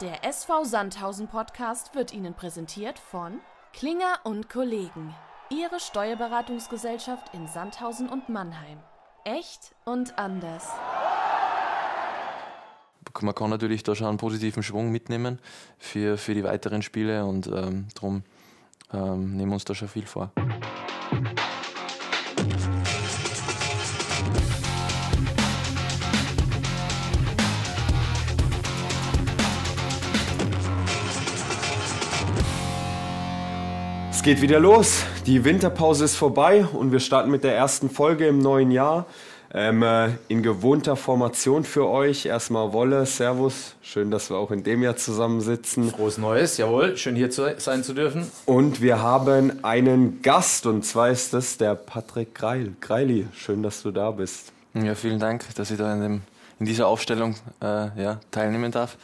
Der SV Sandhausen Podcast wird Ihnen präsentiert von Klinger und Kollegen, Ihre Steuerberatungsgesellschaft in Sandhausen und Mannheim. Echt und anders. Man kann natürlich da schon einen positiven Schwung mitnehmen für, für die weiteren Spiele und ähm, darum ähm, nehmen wir uns da schon viel vor. Geht wieder los. Die Winterpause ist vorbei und wir starten mit der ersten Folge im neuen Jahr. Ähm, äh, in gewohnter Formation für euch. Erstmal Wolle, Servus. Schön, dass wir auch in dem Jahr zusammensitzen. Frohes Neues, jawohl. Schön hier zu, sein zu dürfen. Und wir haben einen Gast und zwar ist das der Patrick Greil. Greili, schön, dass du da bist. Ja, vielen Dank, dass ich da in, dem, in dieser Aufstellung äh, ja, teilnehmen darf.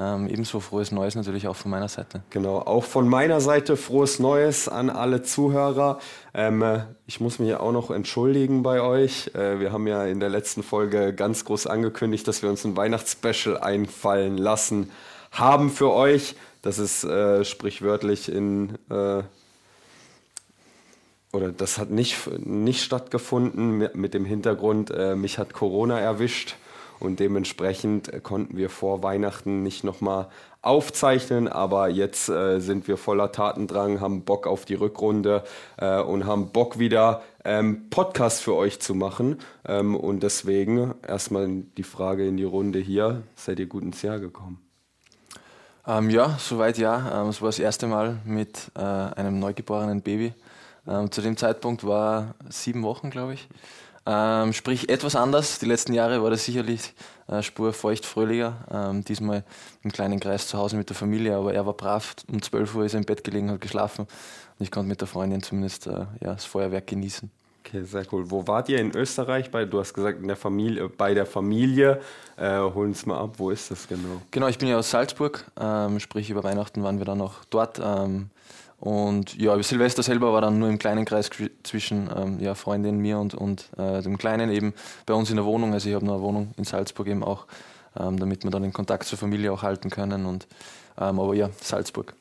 Ähm, ebenso frohes Neues natürlich auch von meiner Seite. Genau, auch von meiner Seite frohes Neues an alle Zuhörer. Ähm, äh, ich muss mich auch noch entschuldigen bei euch. Äh, wir haben ja in der letzten Folge ganz groß angekündigt, dass wir uns ein Weihnachtsspecial einfallen lassen haben für euch. Das ist äh, sprichwörtlich in äh, oder das hat nicht, nicht stattgefunden mit, mit dem Hintergrund, äh, mich hat Corona erwischt und dementsprechend äh, konnten wir vor Weihnachten nicht nochmal aufzeichnen, aber jetzt äh, sind wir voller Tatendrang, haben Bock auf die Rückrunde äh, und haben Bock wieder ähm, Podcast für euch zu machen ähm, und deswegen erstmal die Frage in die Runde hier, seid ihr gut ins Jahr gekommen? Ähm, ja, soweit ja. Ähm, es war das erste Mal mit äh, einem neugeborenen Baby. Ähm, zu dem Zeitpunkt war sieben Wochen, glaube ich. Ähm, sprich etwas anders. Die letzten Jahre war das sicherlich äh, Spur feucht-fröhlicher. Ähm, diesmal im kleinen Kreis zu Hause mit der Familie, aber er war brav. Um 12 Uhr ist er im Bett gelegen, hat geschlafen und ich konnte mit der Freundin zumindest äh, ja, das Feuerwerk genießen. Okay, sehr cool. Wo wart ihr in Österreich? Bei, du hast gesagt, in der Familie, bei der Familie. Äh, hol uns mal ab, wo ist das genau? Genau, ich bin ja aus Salzburg, ähm, sprich über Weihnachten waren wir dann noch dort. Ähm, und ja, Silvester selber war dann nur im kleinen Kreis zwischen ähm, ja, Freundin, mir und, und äh, dem Kleinen eben bei uns in der Wohnung. Also ich habe noch eine Wohnung in Salzburg eben auch, ähm, damit wir dann den Kontakt zur Familie auch halten können. Und, ähm, aber ja, Salzburg.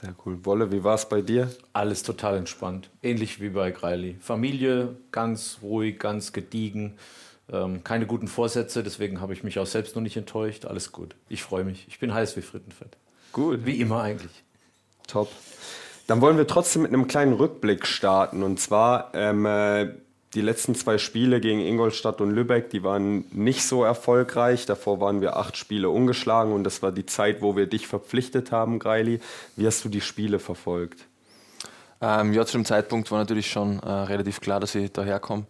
Sehr cool. Wolle, wie war es bei dir? Alles total entspannt. Ähnlich wie bei Greili. Familie ganz ruhig, ganz gediegen. Ähm, keine guten Vorsätze, deswegen habe ich mich auch selbst noch nicht enttäuscht. Alles gut. Ich freue mich. Ich bin heiß wie Frittenfett. Gut. Wie immer eigentlich. Top. Dann wollen wir trotzdem mit einem kleinen Rückblick starten. Und zwar ähm, äh, die letzten zwei Spiele gegen Ingolstadt und Lübeck, die waren nicht so erfolgreich. Davor waren wir acht Spiele ungeschlagen und das war die Zeit, wo wir dich verpflichtet haben, Greili. Wie hast du die Spiele verfolgt? Ähm, ja, zu dem Zeitpunkt war natürlich schon äh, relativ klar, dass ich daherkomme.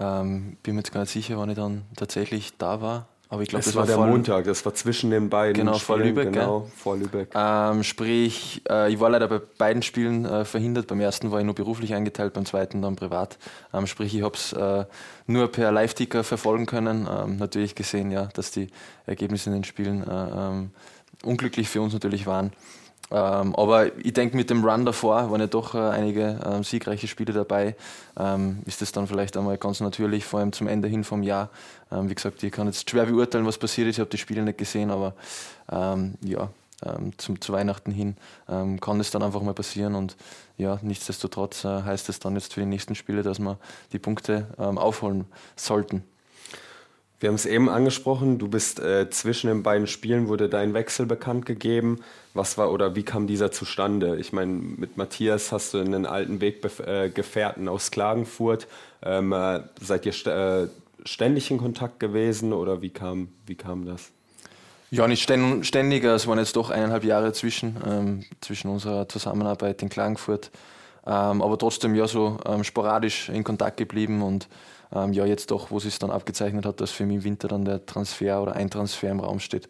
Ähm, bin mir jetzt gar nicht sicher, wann ich dann tatsächlich da war. Aber ich glaube, das, das, war der Montag, das war zwischen den beiden genau, Spielen. Vor Lübeck, genau, gell? vor Lübeck. Ähm, sprich, äh, ich war leider bei beiden Spielen äh, verhindert. Beim ersten war ich nur beruflich eingeteilt, beim zweiten dann privat. Ähm, sprich, ich habe es äh, nur per Live-Ticker verfolgen können. Ähm, natürlich gesehen, ja, dass die Ergebnisse in den Spielen äh, ähm, unglücklich für uns natürlich waren. Ähm, aber ich denke, mit dem Run davor waren ja doch äh, einige ähm, siegreiche Spiele dabei. Ähm, ist das dann vielleicht einmal ganz natürlich, vor allem zum Ende hin vom Jahr. Ähm, wie gesagt, ich kann jetzt schwer beurteilen, was passiert ist. Ich habe die Spiele nicht gesehen, aber ähm, ja, ähm, zum, zu Weihnachten hin kann es dann einfach mal passieren. Und ja, nichtsdestotrotz äh, heißt es dann jetzt für die nächsten Spiele, dass wir die Punkte aufholen sollten. Wir haben es eben angesprochen, du bist äh, zwischen den beiden Spielen, wurde dein Wechsel bekannt gegeben. Was war oder wie kam dieser zustande? Ich meine, mit Matthias hast du einen alten Weggefährten äh, aus Klagenfurt. Ähm, äh, seid ihr st äh, ständig in Kontakt gewesen oder wie kam, wie kam das? Ja, nicht ständig. Es waren jetzt doch eineinhalb Jahre zwischen, ähm, zwischen unserer Zusammenarbeit in Klagenfurt. Ähm, aber trotzdem ja so ähm, sporadisch in Kontakt geblieben und ähm, ja, jetzt doch, wo es dann abgezeichnet hat, dass für mich im Winter dann der Transfer oder ein Transfer im Raum steht,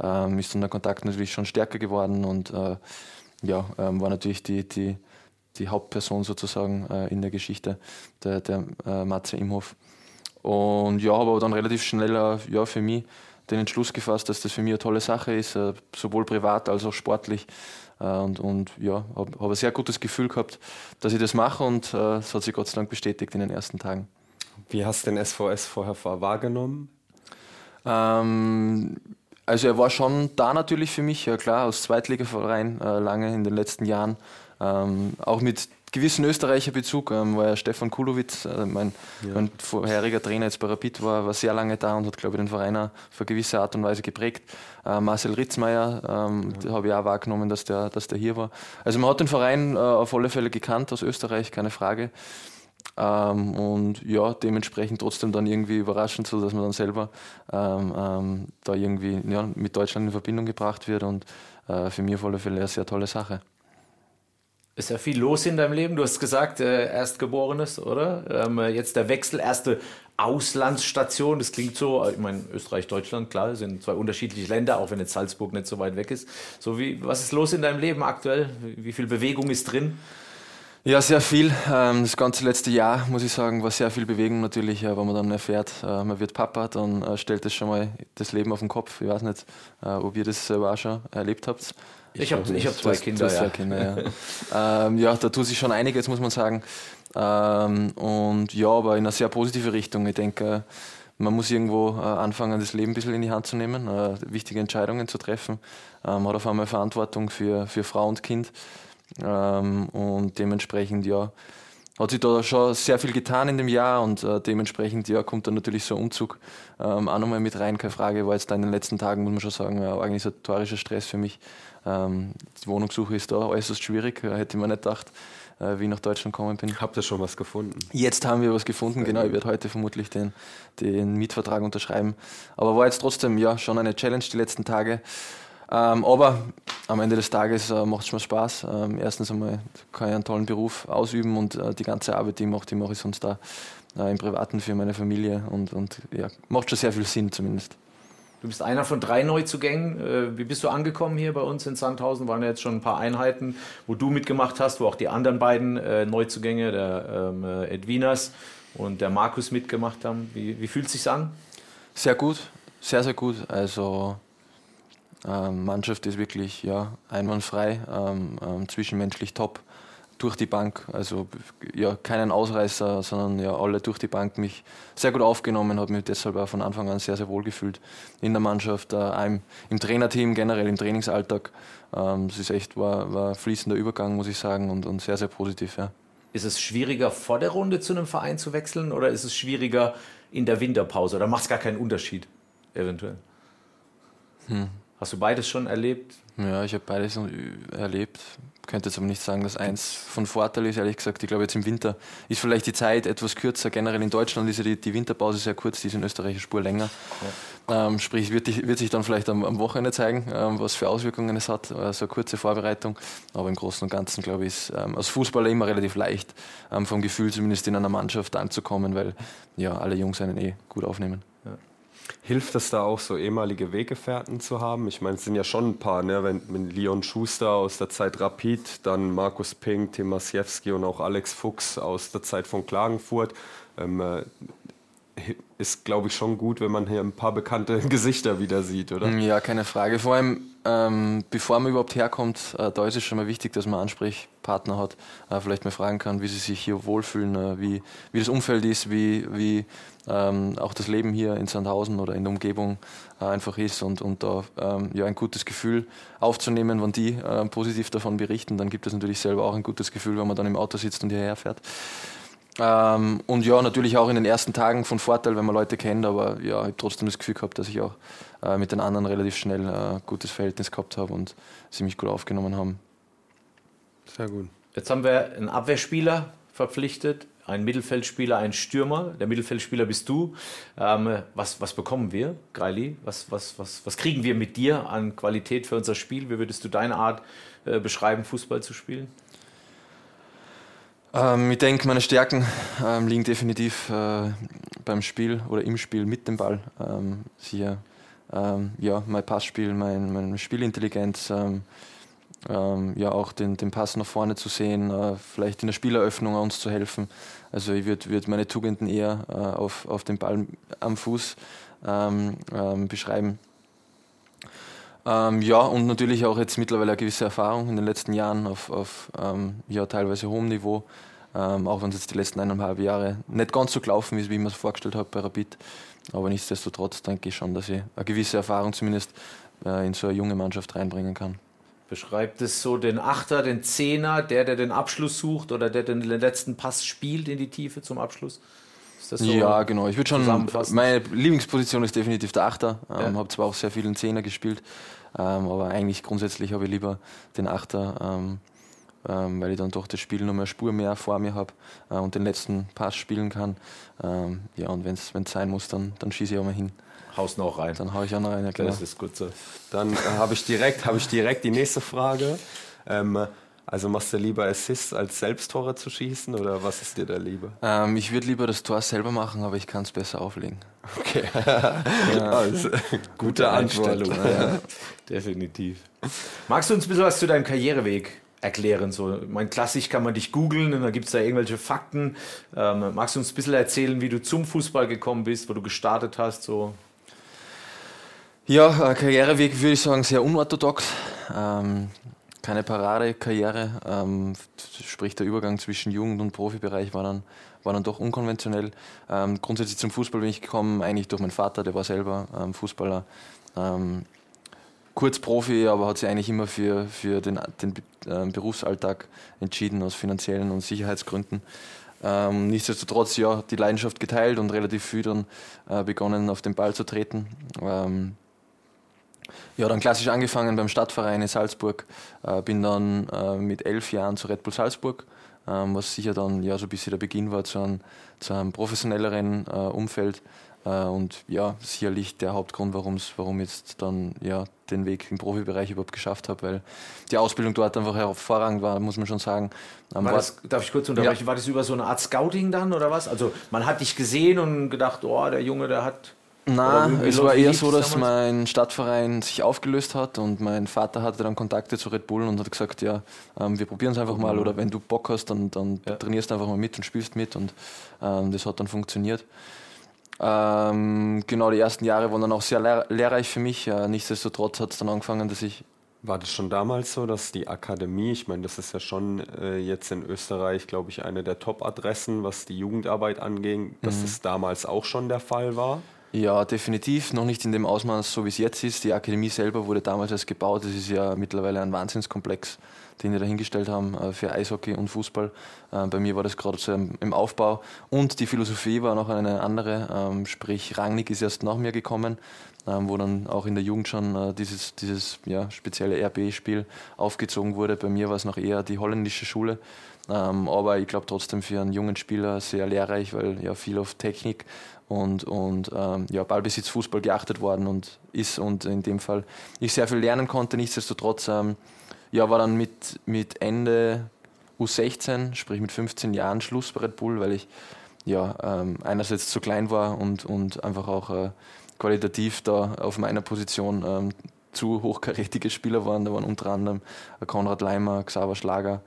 ähm, ist dann der Kontakt natürlich schon stärker geworden und äh, ja, ähm, war natürlich die, die, die Hauptperson sozusagen äh, in der Geschichte, der, der äh, Matze Imhoff. Und ja, habe aber dann relativ schnell äh, ja, für mich den Entschluss gefasst, dass das für mich eine tolle Sache ist, äh, sowohl privat als auch sportlich. Äh, und, und ja, habe hab ein sehr gutes Gefühl gehabt, dass ich das mache und es hat sich Gott sei Dank bestätigt in den ersten Tagen. Wie hast du den SVS vorher wahrgenommen? Ähm, also er war schon da natürlich für mich, ja klar, aus Zweitligaverein äh, lange in den letzten Jahren. Ähm, auch mit gewissen Österreicher Bezug, ähm, war ja Stefan Kulowitz, äh, mein, ja. mein, vorheriger Trainer jetzt bei Rapid, war, war sehr lange da und hat, glaube ich, den Verein auch auf eine gewisse Art und Weise geprägt. Äh, Marcel Ritzmeier, ähm, ja. habe ich auch wahrgenommen, dass der, dass der hier war. Also man hat den Verein äh, auf alle Fälle gekannt aus Österreich, keine Frage. Ähm, und ja, dementsprechend trotzdem dann irgendwie überraschend, so dass man dann selber ähm, ähm, da irgendwie ja, mit Deutschland in Verbindung gebracht wird und äh, für mich alle Fälle eine sehr tolle Sache. Ist ja viel los in deinem Leben. Du hast gesagt, äh, Erstgeborenes, oder? Ähm, jetzt der Wechsel, erste Auslandsstation. Das klingt so, ich meine, Österreich, Deutschland, klar, sind zwei unterschiedliche Länder, auch wenn jetzt Salzburg nicht so weit weg ist. So wie, was ist los in deinem Leben aktuell? Wie viel Bewegung ist drin? Ja, sehr viel. Ähm, das ganze letzte Jahr, muss ich sagen, war sehr viel Bewegung natürlich, wenn man dann erfährt, äh, man wird Papa, dann äh, stellt das schon mal das Leben auf den Kopf. Ich weiß nicht, äh, ob ihr das selber auch schon erlebt habt. Ich, habe hab zwei Kinder. Das ja. Zwei Kinder ja. ähm, ja, da tut sich schon einiges, muss man sagen. Ähm, und ja, aber in eine sehr positive Richtung. Ich denke, man muss irgendwo anfangen, das Leben ein bisschen in die Hand zu nehmen, wichtige Entscheidungen zu treffen. Man hat auf einmal Verantwortung für, für Frau und Kind. Ähm, und dementsprechend, ja, hat sich da schon sehr viel getan in dem Jahr und äh, dementsprechend ja, kommt dann natürlich so ein Umzug ähm, auch nochmal mit rein, keine Frage. War jetzt da in den letzten Tagen, muss man schon sagen, ein organisatorischer Stress für mich. Ähm, die Wohnungssuche ist da äußerst schwierig, hätte ich mir nicht gedacht, äh, wie ich nach Deutschland gekommen bin. Habt ihr schon was gefunden? Jetzt haben wir was gefunden, genau. Ich werde heute vermutlich den, den Mietvertrag unterschreiben. Aber war jetzt trotzdem ja schon eine Challenge die letzten Tage. Ähm, aber am Ende des Tages äh, macht es mir Spaß. Ähm, erstens einmal kann ich einen tollen Beruf ausüben und äh, die ganze Arbeit, die ich mache, die mache ich sonst da äh, im Privaten für meine Familie und, und ja, macht schon sehr viel Sinn zumindest. Du bist einer von drei Neuzugängen. Äh, wie bist du angekommen hier bei uns in Sandhausen? Waren ja jetzt schon ein paar Einheiten, wo du mitgemacht hast, wo auch die anderen beiden äh, Neuzugänge, der ähm, äh, Edwinas und der Markus mitgemacht haben. Wie, wie fühlt es sich an? Sehr gut, sehr, sehr gut. Also Mannschaft ist wirklich ja, einwandfrei, ähm, ähm, zwischenmenschlich top durch die Bank. Also ja, keinen Ausreißer, sondern ja, alle durch die Bank mich sehr gut aufgenommen, habe mich deshalb auch von Anfang an sehr, sehr wohl gefühlt in der Mannschaft, äh, im, im Trainerteam, generell im Trainingsalltag. Ähm, es ist echt war, war fließender Übergang, muss ich sagen, und, und sehr, sehr positiv. Ja. Ist es schwieriger vor der Runde zu einem Verein zu wechseln oder ist es schwieriger in der Winterpause oder macht es gar keinen Unterschied eventuell? Hm. Hast du beides schon erlebt? Ja, ich habe beides erlebt. Ich könnte jetzt aber nicht sagen, dass eins von Vorteil ist, ehrlich gesagt. Ich glaube, jetzt im Winter ist vielleicht die Zeit etwas kürzer. Generell in Deutschland ist ja die, die Winterpause sehr kurz, die ist in Österreich eine Spur länger. Ja. Ähm, sprich, wird, wird, sich dann vielleicht am, am Wochenende zeigen, ähm, was für Auswirkungen es hat, also eine kurze Vorbereitung. Aber im Großen und Ganzen, glaube ich, ist ähm, als Fußballer immer relativ leicht, ähm, vom Gefühl zumindest in einer Mannschaft anzukommen, weil ja alle Jungs einen eh gut aufnehmen. Hilft es da auch, so ehemalige Weggefährten zu haben? Ich meine, es sind ja schon ein paar, ne? wenn, wenn Leon Schuster aus der Zeit Rapid, dann Markus Pink, Tim Masiewski und auch Alex Fuchs aus der Zeit von Klagenfurt. Ähm, äh, ist, glaube ich, schon gut, wenn man hier ein paar bekannte Gesichter wieder sieht, oder? Ja, keine Frage. Vor allem, ähm, bevor man überhaupt herkommt, äh, da ist es schon mal wichtig, dass man Ansprechpartner hat, äh, vielleicht mal fragen kann, wie sie sich hier wohlfühlen, äh, wie, wie das Umfeld ist, wie, wie ähm, auch das Leben hier in Sandhausen oder in der Umgebung äh, einfach ist und, und da ähm, ja, ein gutes Gefühl aufzunehmen, wenn die äh, positiv davon berichten, dann gibt es natürlich selber auch ein gutes Gefühl, wenn man dann im Auto sitzt und hierher fährt. Ähm, und ja, natürlich auch in den ersten Tagen von Vorteil, wenn man Leute kennt, aber ja, ich habe trotzdem das Gefühl gehabt, dass ich auch äh, mit den anderen relativ schnell ein äh, gutes Verhältnis gehabt habe und sie mich gut aufgenommen haben. Sehr gut. Jetzt haben wir einen Abwehrspieler verpflichtet, einen Mittelfeldspieler, einen Stürmer. Der Mittelfeldspieler bist du. Ähm, was, was bekommen wir, Greili? Was, was, was, was kriegen wir mit dir an Qualität für unser Spiel? Wie würdest du deine Art äh, beschreiben, Fußball zu spielen? Ähm, ich denke, meine Stärken ähm, liegen definitiv äh, beim Spiel oder im Spiel mit dem Ball. Ähm, hier, ähm, ja, mein Passspiel, mein, meine Spielintelligenz, ähm, ähm, ja auch den, den Pass nach vorne zu sehen, äh, vielleicht in der Spieleröffnung uns zu helfen. Also ich würde würd meine Tugenden eher äh, auf, auf den Ball am Fuß beschreiben. ja, und natürlich auch jetzt mittlerweile eine gewisse Erfahrung in den letzten Jahren auf, auf ja, teilweise hohem Niveau Ähm, auch wenn es jetzt die letzten eineinhalb Jahre nicht ganz so gelaufen ist, wie ich mir es vorgestellt habe bei Rapid. Aber nichtsdestotrotz denke ich schon, dass ich eine gewisse Erfahrung zumindest äh, in so eine junge Mannschaft reinbringen kann. Beschreibt es so den Achter, den Zehner, der, der den Abschluss sucht oder der den letzten Pass spielt in die Tiefe zum Abschluss? So ja, genau. Ich würde schon. Meine Lieblingsposition ist definitiv der Achter. Ähm, ja. Habe zwar auch sehr viel in Zehner gespielt, ähm, aber eigentlich grundsätzlich habe ich lieber den Achter, ähm, ähm, weil ich dann doch das Spiel noch eine Spur mehr vor mir habe äh, und den letzten Pass spielen kann. Ähm, ja, und wenn es sein muss, dann, dann schieße ich auch mal hin. Haust noch rein. Dann haue ich auch noch rein, ja, klar. Das ist gut so. Dann äh, habe ich, direkt, hab ich direkt die nächste Frage. Ähm, also machst du lieber Assists als Selbsttore zu schießen oder was ist dir da lieber? Ähm, ich würde lieber das Tor selber machen, aber ich kann es besser auflegen. Okay. ja. also, gute Einstellung. Ja. Definitiv. Magst du uns ein bisschen was zu deinem Karriereweg erklären? So, mein klassisch kann man dich googeln und dann gibt es da irgendwelche Fakten. Ähm, magst du uns ein bisschen erzählen, wie du zum Fußball gekommen bist, wo du gestartet hast? So? Ja, Karriereweg würde ich sagen sehr unorthodox. Ähm, keine Paradekarriere. Ähm, sprich, der Übergang zwischen Jugend- und Profibereich war dann, war dann doch unkonventionell. Ähm, grundsätzlich zum Fußball bin ich gekommen, eigentlich durch meinen Vater, der war selber ähm, Fußballer. Kurz Profi, aber hat sich eigentlich immer für, für den, den äh, Berufsalltag entschieden, aus finanziellen und Sicherheitsgründen. Ähm, nichtsdestotrotz, ja, die Leidenschaft geteilt und relativ früh dann äh, begonnen, auf den Ball zu treten. Ähm, ja, dann klassisch angefangen beim Stadtverein in Salzburg. Äh, bin dann äh, mit elf Jahren zu Red Bull Salzburg, ähm, was sicher dann ja so ein bisschen der Beginn war zu einem, zu einem professionelleren äh, Umfeld. Äh, und ja, sicherlich der Hauptgrund, warum's, warum ich jetzt dann ja den Weg im Profibereich überhaupt geschafft habe, weil die Ausbildung dort einfach hervorragend war, muss man schon sagen. Ähm, war das, darf ich kurz unterbrechen? Ja. War das über so eine Art Scouting dann oder was? Also man hat dich gesehen und gedacht, oh, der Junge, der hat Nein, es war eher so, dass mein Stadtverein sich aufgelöst hat und mein Vater hatte dann Kontakte zu Red Bull und hat gesagt, ja, ähm, wir probieren es einfach mal oder wenn du Bock hast, dann, dann ja. trainierst du einfach mal mit und spielst mit und ähm, das hat dann funktioniert. Ähm, genau, die ersten Jahre waren dann auch sehr lehr lehrreich für mich. Äh, nichtsdestotrotz hat es dann angefangen, dass ich war das schon damals so, dass die Akademie, ich meine, das ist ja schon äh, jetzt in Österreich, glaube ich, eine der Top-Adressen, was die Jugendarbeit anging, dass mhm. das damals auch schon der Fall war? Ja, definitiv. Noch nicht in dem Ausmaß, so wie es jetzt ist. Die Akademie selber wurde damals erst gebaut. Das ist ja mittlerweile ein Wahnsinnskomplex, den wir dahingestellt haben äh, für Eishockey und Fußball. Äh, bei mir war das gerade so im Aufbau. Und die Philosophie war noch eine andere. Ähm, sprich, Rangnick ist erst nach mir gekommen, ähm, wo dann auch in der Jugend schon äh, dieses, dieses ja, spezielle RB-Spiel aufgezogen wurde. Bei mir war es noch eher die holländische Schule. Ähm, aber ich glaube trotzdem für einen jungen Spieler sehr lehrreich, weil ja viel auf Technik und, und ähm, ja, Ballbesitz, Fußball geachtet worden und ist und in dem Fall ich sehr viel lernen konnte. Nichtsdestotrotz ähm, ja, war dann mit, mit Ende U16, sprich mit 15 Jahren Schluss bei Red Bull, weil ich ja, ähm, einerseits zu klein war und, und einfach auch äh, qualitativ da auf meiner Position ähm, zu hochkarätige Spieler waren. Da waren unter anderem Konrad Leimer, Xaver Schlager,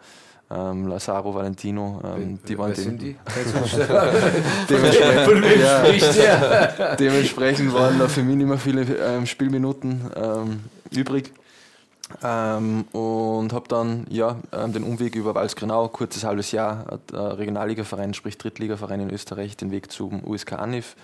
ähm, Lazaro, Valentino, ähm, die waren den, die? dementsprechend, ja, dementsprechend waren da für mich nicht mehr viele ähm, Spielminuten ähm, übrig. Ähm, und habe dann ja, ähm, den Umweg über Walsgrenau, kurzes halbes Jahr, äh, Regionalligaverein, sprich Drittligaverein in Österreich, den Weg zum USK Anif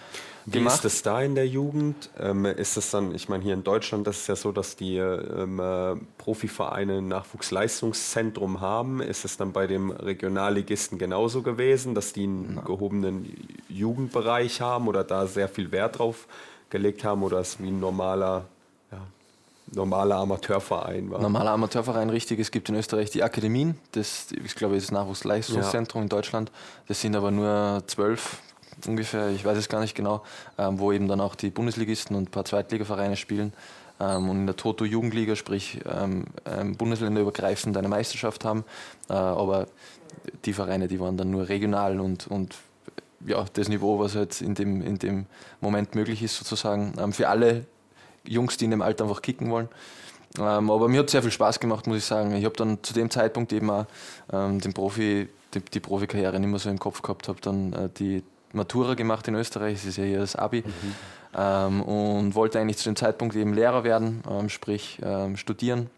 Wie ist das da in der Jugend? Ähm, ist das dann, ich meine, hier in Deutschland, das ist ja so, dass die ähm, äh, Profivereine ein Nachwuchsleistungszentrum haben. Ist es dann bei dem Regionalligisten genauso gewesen, dass die einen Na. gehobenen Jugendbereich haben oder da sehr viel Wert drauf gelegt haben oder ist es wie ein normaler normaler Amateurverein war. Normaler Amateurverein, richtig. Es gibt in Österreich die Akademien. Das, ich glaube, das Nachwuchsleistungszentrum ja. in Deutschland. Das sind aber nur zwölf ungefähr, ich weiß es gar nicht genau, ähm, wo eben dann auch die Bundesligisten und ein paar Zweitligavereine spielen. Ähm, und in der Toto Jugendliga, sprich ähm, ähm, Bundesländerübergreifend eine Meisterschaft haben. Äh, aber die Vereine, die waren dann nur regional und, und ja, das Niveau, was halt in dem, in dem Moment möglich ist, sozusagen. Ähm, für alle Jungs, die in dem Alter einfach kicken wollen. Ähm, aber mir hat sehr viel Spaß gemacht, muss ich sagen. Ich habe dann zu dem Zeitpunkt eben auch ähm, den Profi, die, die Profikarriere nicht mehr so im Kopf gehabt, habe dann äh, die Matura gemacht in Österreich, das ist ja hier das Abi, mhm. ähm, und wollte eigentlich zu dem Zeitpunkt eben Lehrer werden, ähm, sprich ähm, studieren.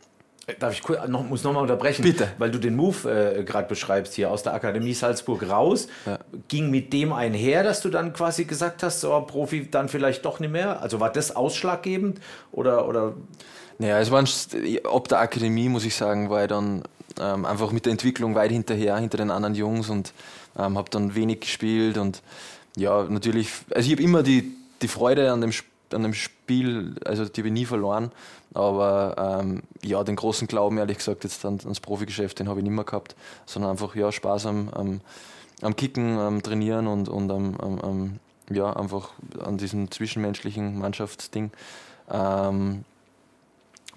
Darf ich kurz, noch, muss nochmal unterbrechen? Bitte. Weil du den Move äh, gerade beschreibst hier aus der Akademie Salzburg raus. Ja. Ging mit dem einher, dass du dann quasi gesagt hast, so Profi dann vielleicht doch nicht mehr? Also war das ausschlaggebend oder, oder naja, es waren, ab der Akademie, muss ich sagen, war ich dann ähm, einfach mit der Entwicklung weit hinterher, hinter den anderen Jungs und ähm, habe dann wenig gespielt und ja, natürlich, also ich habe immer die, die Freude an dem, an dem Spiel, also die habe ich nie verloren, aber ähm, ja, den großen Glauben, ehrlich gesagt, jetzt an, ans Profigeschäft, den habe ich nicht mehr gehabt, sondern einfach ja, Spaß am, am, am Kicken, am Trainieren und, und am, am, ja, einfach an diesem zwischenmenschlichen Mannschaftsding. Ähm,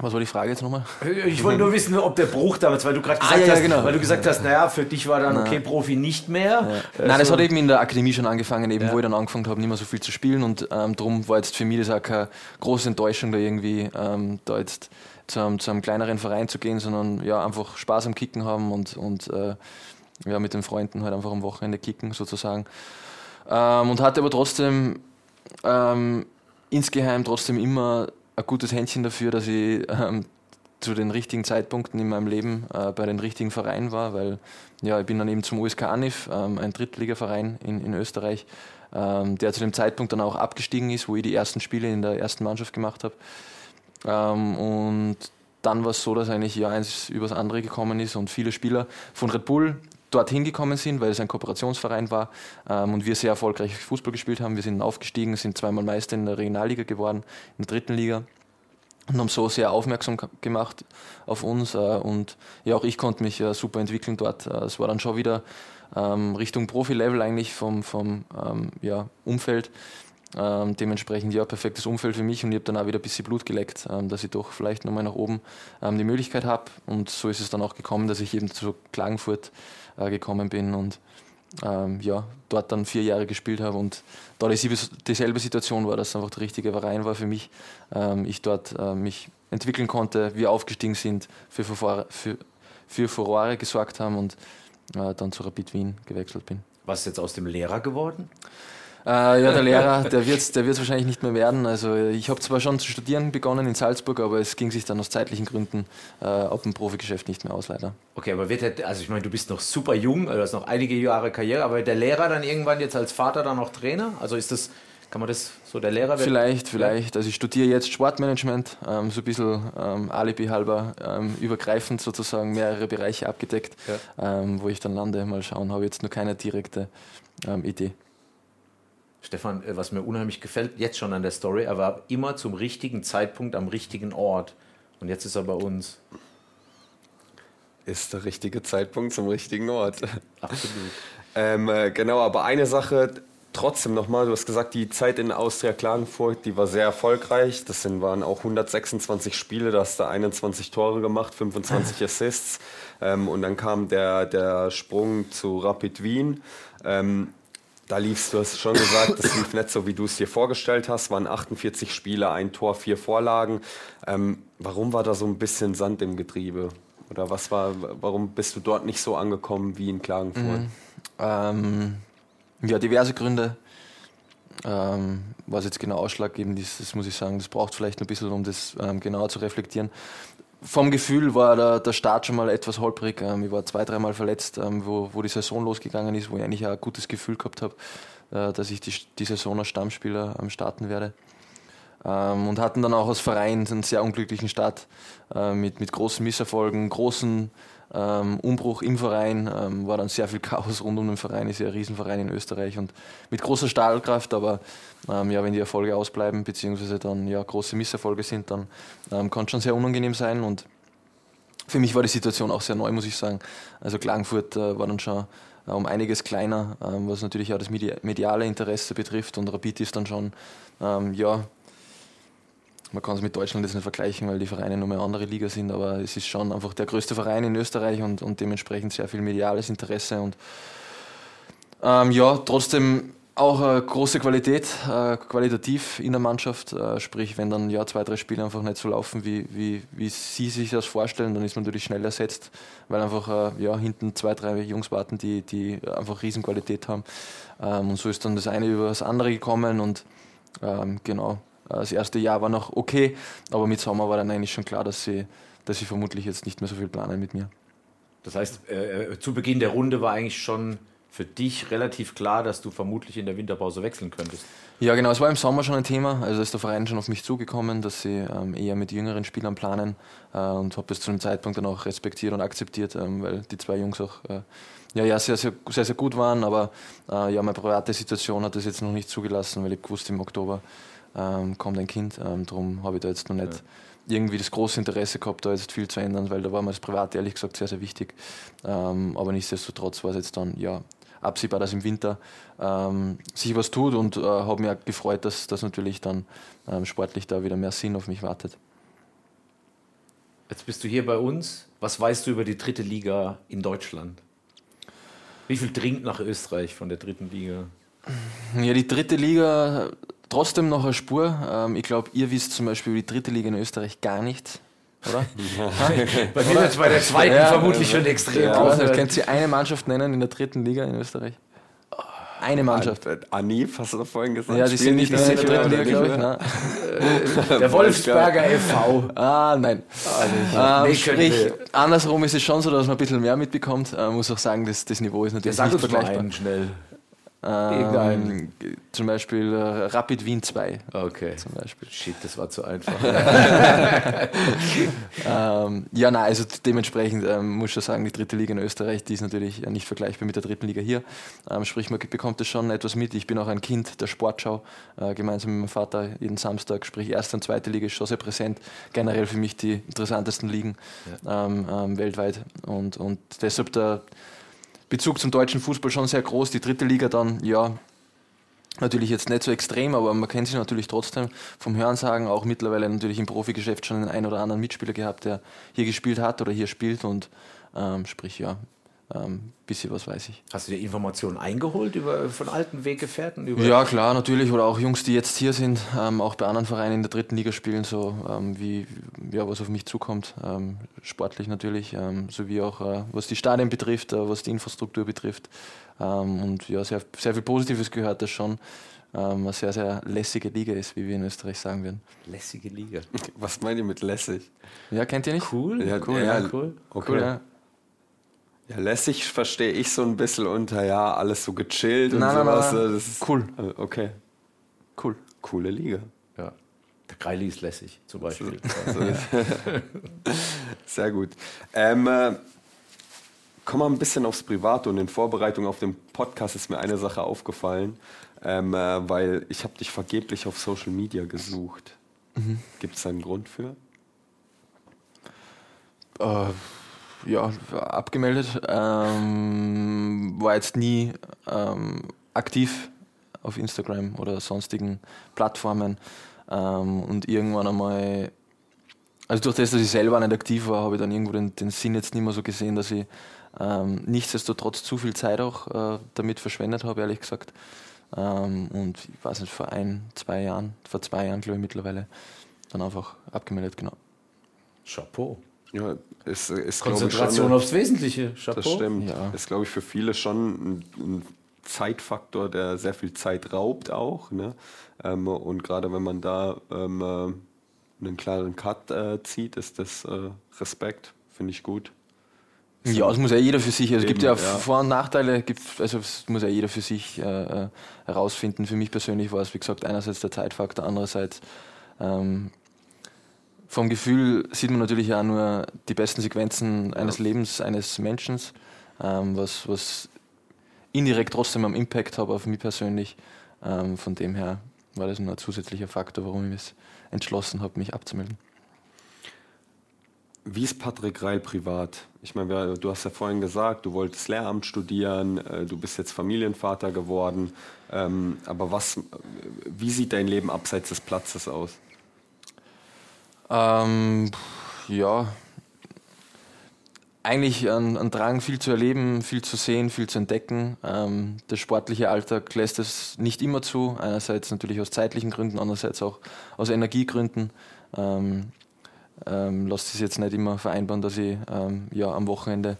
was war die Frage jetzt nochmal? Ich wollte nur wissen, ob der Bruch damals, weil du gerade gesagt, ah, ja, hast, genau. weil du gesagt hast, naja, für dich war dann okay Profi nicht mehr. Ja. Äh, Nein, das hat eben in der Akademie schon angefangen, eben ja. wo ich dann angefangen habe, nicht mehr so viel zu spielen und ähm, darum war jetzt für mich das auch keine große Enttäuschung, da irgendwie ähm, da jetzt zu einem, zu einem, kleineren Verein zu gehen, sondern ja einfach Spaß am Kicken haben und, und äh, ja, mit den Freunden halt einfach am Wochenende kicken sozusagen. Ähm, und hatte aber trotzdem ähm, insgeheim trotzdem immer ein gutes Händchen dafür, dass ich ähm, zu den richtigen Zeitpunkten in meinem Leben äh, bei den richtigen Vereinen war, weil ja, ich bin dann eben zum USK Anif, ähm, ein Drittligaverein in, in Österreich, ähm, der zu dem Zeitpunkt dann auch abgestiegen ist, wo ich die ersten Spiele in der ersten Mannschaft gemacht habe. Ähm, und dann war es so, dass eigentlich ja eins übers andere gekommen ist und viele Spieler von Red Bull dorthin gekommen sind, weil es ein Kooperationsverein war ähm, und wir sehr erfolgreich Fußball gespielt haben. Wir sind aufgestiegen, sind zweimal Meister in der Regionalliga geworden, in der dritten Liga und haben so sehr aufmerksam gemacht auf uns äh, und ja, auch ich konnte mich äh, super entwickeln dort. Äh, es war dann schon wieder ähm, Richtung Profi-Level eigentlich vom, vom ähm, ja, Umfeld. Ähm, dementsprechend ja, perfektes Umfeld für mich und ich habe dann auch wieder ein bisschen Blut geleckt, ähm, dass ich doch vielleicht nochmal nach oben ähm, die Möglichkeit habe. Und so ist es dann auch gekommen, dass ich eben zu Klagenfurt äh, gekommen bin und ähm, ja, dort dann vier Jahre gespielt habe und da dieselbe Situation war, dass es einfach der richtige Verein war für mich. Ähm, ich dort äh, mich entwickeln konnte, wir aufgestiegen sind, für, für, für Furore gesorgt haben und äh, dann zu Rapid Wien gewechselt bin. Was ist jetzt aus dem Lehrer geworden? Äh, ja, der Lehrer, der wird es der wird's wahrscheinlich nicht mehr werden. Also ich habe zwar schon zu studieren begonnen in Salzburg, aber es ging sich dann aus zeitlichen Gründen äh, auf dem Profigeschäft nicht mehr aus, leider. Okay, aber wird der, also ich meine, du bist noch super jung, also du hast noch einige Jahre Karriere, aber wird der Lehrer dann irgendwann jetzt als Vater dann noch Trainer? Also ist das, kann man das so der Lehrer werden? Vielleicht, vielleicht. Also ich studiere jetzt Sportmanagement, ähm, so ein bisschen ähm, Alibi halber, ähm, übergreifend sozusagen mehrere Bereiche abgedeckt, ja. Ähm, wo ich dann lande. Mal schauen, habe jetzt nur keine direkte ähm, Idee. Stefan, äh, was mir unheimlich gefällt, jetzt schon an der Story, er war immer zum richtigen Zeitpunkt am richtigen Ort. Und jetzt ist er bei uns. Ist der richtige Zeitpunkt zum richtigen Ort. Absolut. ähm, äh, genau, aber eine Sache trotzdem nochmal, du hast gesagt, die Zeit in Austria Klagenfurt, die war sehr erfolgreich. Das sind, waren auch 126 Spiele, da hast du 21 Tore gemacht, 25 Assists. Ähm, und dann kam der, der Sprung zu Rapid Wien. Ähm, da lief's, du hast schon gesagt, das lief nicht so, wie du es dir vorgestellt hast. Waren 48 Spiele, ein Tor, vier Vorlagen. Ähm, warum war da so ein bisschen Sand im Getriebe? Oder was war, warum bist du dort nicht so angekommen wie in Klagenfurt? Mhm. Ähm, ja, diverse Gründe. Ähm, was jetzt genau ausschlaggebend ist, das muss ich sagen, das braucht vielleicht ein bisschen, um das ähm, genauer zu reflektieren vom Gefühl war der, der Start schon mal etwas holprig. Ähm, ich war zwei, dreimal verletzt, ähm, wo, wo die Saison losgegangen ist, wo ich eigentlich auch ein gutes Gefühl gehabt habe, äh, dass ich die, die Saison als Stammspieler ähm, starten werde. Und hatten dann auch als Verein einen sehr unglücklichen Start äh, mit, mit großen Misserfolgen, großen ähm, Umbruch im Verein, ähm, war dann sehr viel Chaos rund um den Verein, ist ja ein Riesenverein in Österreich und mit großer Stahlkraft, aber ähm, ja, wenn die Erfolge ausbleiben, beziehungsweise dann ja große Misserfolge sind, dann ähm, kann es schon sehr unangenehm sein und für mich war die Situation auch sehr neu, muss ich sagen. Also Klagenfurt äh, war dann schon äh, um einiges kleiner, ähm, was natürlich auch das mediale Interesse betrifft und Rapid ist dann schon ähm, ja, man kann es mit Deutschland jetzt nicht vergleichen, weil die Vereine nur eine andere Liga sind, aber es ist schon einfach der größte Verein in Österreich und, und dementsprechend sehr viel mediales Interesse und ähm, ja, trotzdem auch eine große Qualität, äh, qualitativ in der Mannschaft. Äh, sprich, wenn dann ja, zwei, drei Spiele einfach nicht so laufen, wie, wie, wie sie sich das vorstellen, dann ist man natürlich schnell ersetzt, weil einfach äh, ja, hinten zwei, drei Jungs warten, die, die einfach Riesenqualität haben. Ähm, und so ist dann das eine über das andere gekommen und ähm, genau, das erste Jahr war noch okay, aber mit Sommer war dann eigentlich schon klar, dass sie dass sie vermutlich jetzt nicht mehr so viel planen mit mir. Das heißt, äh, zu Beginn der Runde war eigentlich schon für dich relativ klar, dass du vermutlich in der Winterpause wechseln könntest. Ja, genau. Es war im Sommer schon ein Thema. Also ist der Verein schon auf mich zugekommen, dass sie ähm, eher mit jüngeren Spielern planen äh, und habe das zu dem Zeitpunkt dann auch respektiert und akzeptiert, ähm, weil die zwei Jungs auch äh, ja, ja, sehr, sehr, sehr, sehr gut waren. Aber äh, ja, meine private Situation hat das jetzt noch nicht zugelassen, weil ich wusste, im Oktober ähm, kommt ein Kind. Ähm, darum habe ich da jetzt noch nicht. Ja irgendwie das große Interesse gehabt, da jetzt viel zu ändern, weil da war mir das Privat ehrlich gesagt sehr, sehr wichtig. Ähm, aber nichtsdestotrotz war es jetzt dann ja absehbar, dass im Winter ähm, sich was tut und äh, habe mich auch gefreut, dass das natürlich dann ähm, sportlich da wieder mehr Sinn auf mich wartet. Jetzt bist du hier bei uns. Was weißt du über die dritte Liga in Deutschland? Wie viel dringt nach Österreich von der dritten Liga? Ja, die dritte Liga trotzdem noch eine Spur. Ähm, ich glaube, ihr wisst zum Beispiel über die dritte Liga in Österreich gar nichts oder? bei mir jetzt bei der zweiten ja, vermutlich schon extrem ja, also, Könnt ihr eine Mannschaft nennen in der dritten Liga in Österreich? Eine Mannschaft. Anif, hast du doch vorhin gesagt. Ja, die sind nicht, in der dritten Liga, glaube ich. Ne? Der Wolfsberger e.V. Ah, nein. Ah, ähm, sprich, andersrum ist es schon so, dass man ein bisschen mehr mitbekommt. Man äh, muss auch sagen, das, das Niveau ist natürlich ja, nicht vergleichbar. schnell. Ähm, zum Beispiel äh, Rapid Wien 2. Okay. Zum Beispiel. Shit, das war zu einfach. ähm, ja, nein, also dementsprechend ähm, muss ich schon sagen, die dritte Liga in Österreich, die ist natürlich nicht vergleichbar mit der dritten Liga hier. Ähm, sprich, man bekommt das schon etwas mit. Ich bin auch ein Kind der Sportschau, äh, gemeinsam mit meinem Vater jeden Samstag. Sprich, erste und zweite Liga ist schon sehr präsent. Generell für mich die interessantesten Ligen ja. Ähm, ähm, weltweit. Und, und deshalb der Bezug zum deutschen Fußball schon sehr groß. Die dritte Liga dann, ja, natürlich jetzt nicht so extrem, aber man kennt sich natürlich trotzdem vom Hörensagen, auch mittlerweile natürlich im Profigeschäft schon einen oder anderen Mitspieler gehabt, der hier gespielt hat oder hier spielt und ähm, sprich, ja, ähm, bisschen was weiß ich. Hast du dir Informationen eingeholt über, von alten Weggefährten? Über ja, klar, natürlich. Oder auch Jungs, die jetzt hier sind, ähm, auch bei anderen Vereinen in der dritten Liga spielen, so ähm, wie ja, was auf mich zukommt. Ähm, sportlich natürlich, ähm, sowie auch äh, was die Stadien betrifft, äh, was die Infrastruktur betrifft. Ähm, und ja, sehr, sehr viel Positives gehört das schon. eine sehr, sehr lässige Liga ist, wie wir in Österreich sagen würden. Lässige Liga. Was meint ihr mit lässig? Ja, kennt ihr nicht? Cool. Ja, cool. Ja, ja cool. Okay. Cool, ja. Ja, lässig verstehe ich so ein bisschen unter, ja, alles so gechillt nein, und sowas. Nein, nein. Das ist, cool. Äh, okay. Cool. Coole Liga. Ja. Der Greili ist lässig, zum Beispiel. Sehr gut. Ähm, äh, komm mal ein bisschen aufs Private und in Vorbereitung auf den Podcast ist mir eine Sache aufgefallen, ähm, äh, weil ich habe dich vergeblich auf Social Media gesucht. Mhm. Gibt es einen Grund für? Uh ja, abgemeldet. Ähm, war jetzt nie ähm, aktiv auf Instagram oder sonstigen Plattformen. Ähm, und irgendwann einmal, also durch das, dass ich selber nicht aktiv war, habe ich dann irgendwo den, den, Sinn jetzt nicht mehr so gesehen, dass ich ähm, nichtsdestotrotz zu viel Zeit auch äh, damit verschwendet habe, ehrlich gesagt. Ähm, und ich weiß nicht, vor ein, zwei Jahren, vor zwei Jahren glaube ich mittlerweile, dann einfach abgemeldet, genau. Chapeau. Ja, ist, ist Konzentration schon, aufs Wesentliche. Chapeau. Das stimmt. Ja. Ist, glaube ich, für viele schon ein, ein, Zeitfaktor, der sehr viel Zeit raubt auch. Ne? Ähm, und gerade wenn man da ähm, äh, einen klaren Cut äh, zieht, ist das äh, Respekt, finde ich gut. Ja, es muss ja jeder für sich, also es gibt ja, ja, Vor- und Nachteile, gibt, also es muss ja jeder für sich äh, äh, herausfinden. Für mich persönlich war es, wie gesagt, einerseits der Zeitfaktor, andererseits ähm, vom Gefühl sieht man natürlich auch nur die besten Sequenzen eines ja. Lebens eines Menschen, ähm, was, was indirekt trotzdem einen Impact hat auf mich persönlich. Ähm, von dem her war das nur ein zusätzlicher Faktor, warum ich es entschlossen habe, mich abzumelden. Wie ist Patrick Reil privat? Ich meine, du hast ja vorhin gesagt, du wolltest Lehramt studieren, äh, du bist jetzt Familienvater geworden. Ähm, aber was, wie sieht dein Leben abseits des Platzes aus? Ähm, ja, eigentlich ein, ein, Drang, viel zu erleben, viel zu sehen, viel zu entdecken. Ähm, der sportliche Alltag lässt es nicht immer zu. Einerseits natürlich aus zeitlichen Gründen, andererseits auch aus Energiegründen. Ähm, ähm, lässt sich jetzt nicht immer vereinbaren, dass ich ähm, ja, am Wochenende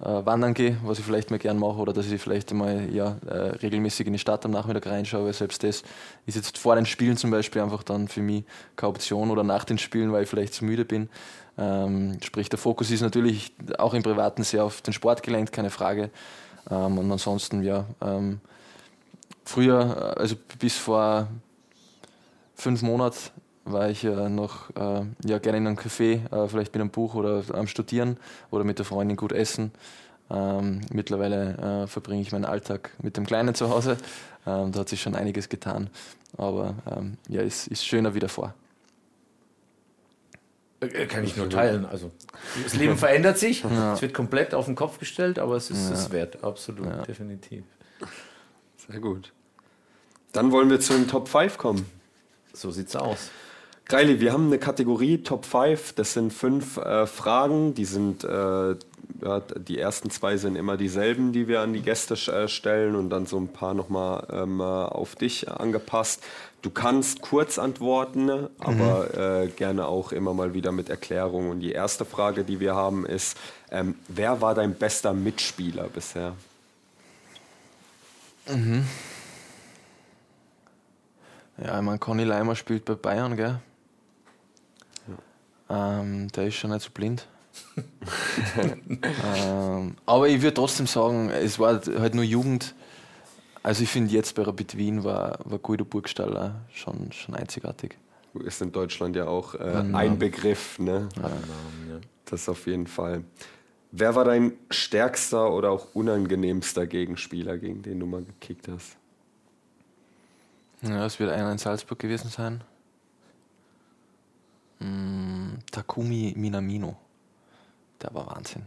wandern gehe, was ich vielleicht mal gern mache, oder dass ich vielleicht mal ja, äh, regelmäßig in die Stadt am Nachmittag reinschaue, weil selbst das ist jetzt vor den Spielen zum Beispiel einfach dann für mich keine Option oder nach den Spielen, weil ich vielleicht zu müde bin. Ähm, sprich, der Fokus ist natürlich auch im Privaten sehr auf den Sport gelenkt, keine Frage. Ähm, und ansonsten, ja, ähm, früher, äh, also bis vor fünf Monaten, war ich ja noch äh, ja, gerne in einem Café, äh, vielleicht mit einem Buch oder am Studieren oder mit der Freundin gut essen. Ähm, mittlerweile äh, verbringe ich meinen Alltag mit dem Kleinen zu Hause. Ähm, da hat sich schon einiges getan. Aber ähm, ja, es ist schöner wie davor. Äh, kann ich nur teilen. Also das Leben verändert sich, ja. es wird komplett auf den Kopf gestellt, aber es ist es wert, absolut, ja. definitiv. Sehr gut. Dann wollen wir zu den Top 5 kommen. So sieht's aus. Greili, wir haben eine Kategorie Top 5. Das sind fünf äh, Fragen. Die sind äh, ja, die ersten zwei sind immer dieselben, die wir an die Gäste äh, stellen und dann so ein paar nochmal ähm, auf dich angepasst. Du kannst kurz antworten, aber mhm. äh, gerne auch immer mal wieder mit Erklärung. Und die erste Frage, die wir haben, ist: ähm, Wer war dein bester Mitspieler bisher? Mhm. Ja, ich meine, Conny Leimer spielt bei Bayern, gell? Ähm, der ist schon nicht so blind. ähm, aber ich würde trotzdem sagen, es war halt nur Jugend. Also ich finde jetzt bei Rapid Wien war, war Guido Burgstaller schon, schon einzigartig. Ist in Deutschland ja auch äh, ein Begriff, ne? Ja. Das auf jeden Fall. Wer war dein stärkster oder auch unangenehmster Gegenspieler, gegen den du mal gekickt hast? Ja, es wird einer in Salzburg gewesen sein. Mm, Takumi Minamino. Der war Wahnsinn.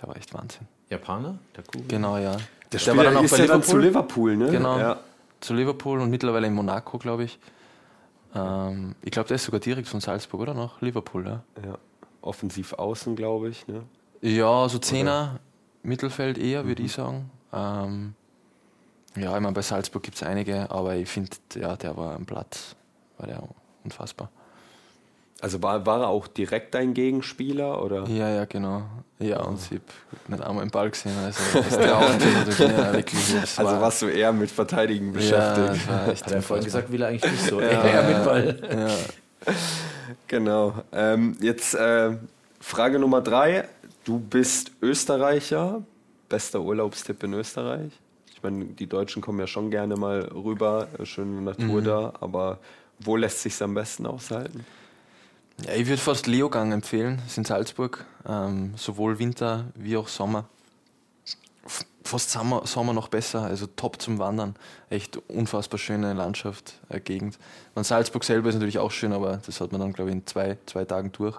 Der war echt Wahnsinn. Japaner? Takumi? Genau, ja. Der, der war dann auch bei Liverpool. zu Liverpool, ne? Genau. Ja. Zu Liverpool und mittlerweile in Monaco, glaube ich. Ähm, ich glaube, der ist sogar direkt von Salzburg, oder noch? Liverpool, ja. Ja. Offensiv außen, glaube ich, ne? Ja, so Zehner, oder? Mittelfeld eher, würde mhm. ich sagen. Ähm, ja, ich meine, bei Salzburg gibt es einige, aber ich finde, ja, der war am Platz, war der unfassbar. Also war, war er auch direkt dein Gegenspieler? Oder? Ja, ja, genau. Ja, und ich habe nicht einmal im Ball gesehen. Also, ist der natürlich, ja, wirklich, also war, warst du eher mit Verteidigen beschäftigt? Ja, Hat er vorhin gesagt, will er eigentlich nicht so. Ja, eher mit Ball. Ja. Genau. Ähm, jetzt äh, Frage Nummer drei. Du bist Österreicher. Bester Urlaubstipp in Österreich? Ich meine, die Deutschen kommen ja schon gerne mal rüber. Schöne Natur mhm. da. Aber wo lässt sich am besten aushalten? Ja, ich würde fast Leogang empfehlen, das ist in Salzburg. Ähm, sowohl Winter wie auch Sommer. Fast Sommer, Sommer noch besser, also top zum Wandern. Echt unfassbar schöne Landschaft, äh, Gegend. Man, Salzburg selber ist natürlich auch schön, aber das hat man dann, glaube ich, in zwei, zwei Tagen durch.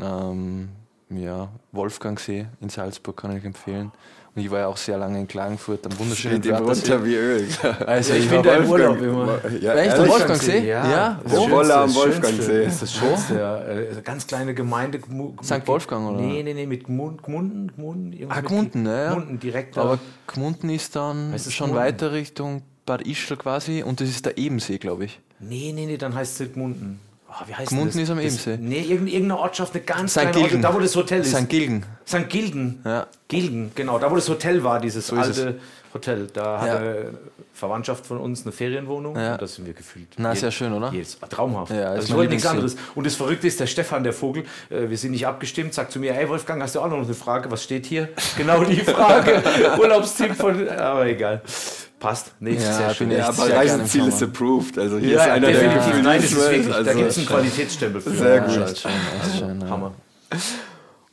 Ähm, ja, Wolfgangsee in Salzburg kann ich empfehlen. Und ich war ja auch sehr lange in Klagenfurt, am wunderschönen Geht runter wie Öl. Also ich, ich bin da im Urlaub immer. Ja, Echt, am Wolfgangsee? Ja. ja. Wo? Wolle am Wolfgangsee. Das ist das Schönste, ja. Äh, ganz kleine Gemeinde. St. Wolfgang, oder? Nee, nee, nee, mit Gmunden. Gmunden ah, Gmunden, ja. Gmunden, direkt Aber Gmunden ist dann schon Gmunden? weiter Richtung Bad Ischl quasi und das ist der Ebensee, glaube ich. Nee, nee, nee, dann heißt es Gmunden. Oh, wie heißt Gmunden ist am Ebensee. Nee, irgendeine Ortschaft, eine ganz St. kleine Ortschaft, da wo das Hotel ist. St. Gilgen. St. Gilgen. Ja. Gilgen, genau, da wo das Hotel war, dieses so alte Hotel. Da hatte ja. Verwandtschaft von uns eine Ferienwohnung ja. und das sind wir gefühlt. Na, jedes, sehr schön, oder? Jedes, traumhaft. Ja, also ich wollte nichts anderes. Und das Verrückte ist, der Stefan, der Vogel, äh, wir sind nicht abgestimmt, sagt zu mir, hey Wolfgang, hast du auch noch eine Frage? Was steht hier? genau die Frage. Urlaubsteam von, aber egal. Passt. Nee, ja, sehr schön. Ja, aber Reiseziel ist approved. Also hier ja, ist einer definitiv. der Nein, das ist wirklich, also da gibt es einen Qualitätsstempel für. Sehr gut. Ja, schön, schön, Hammer.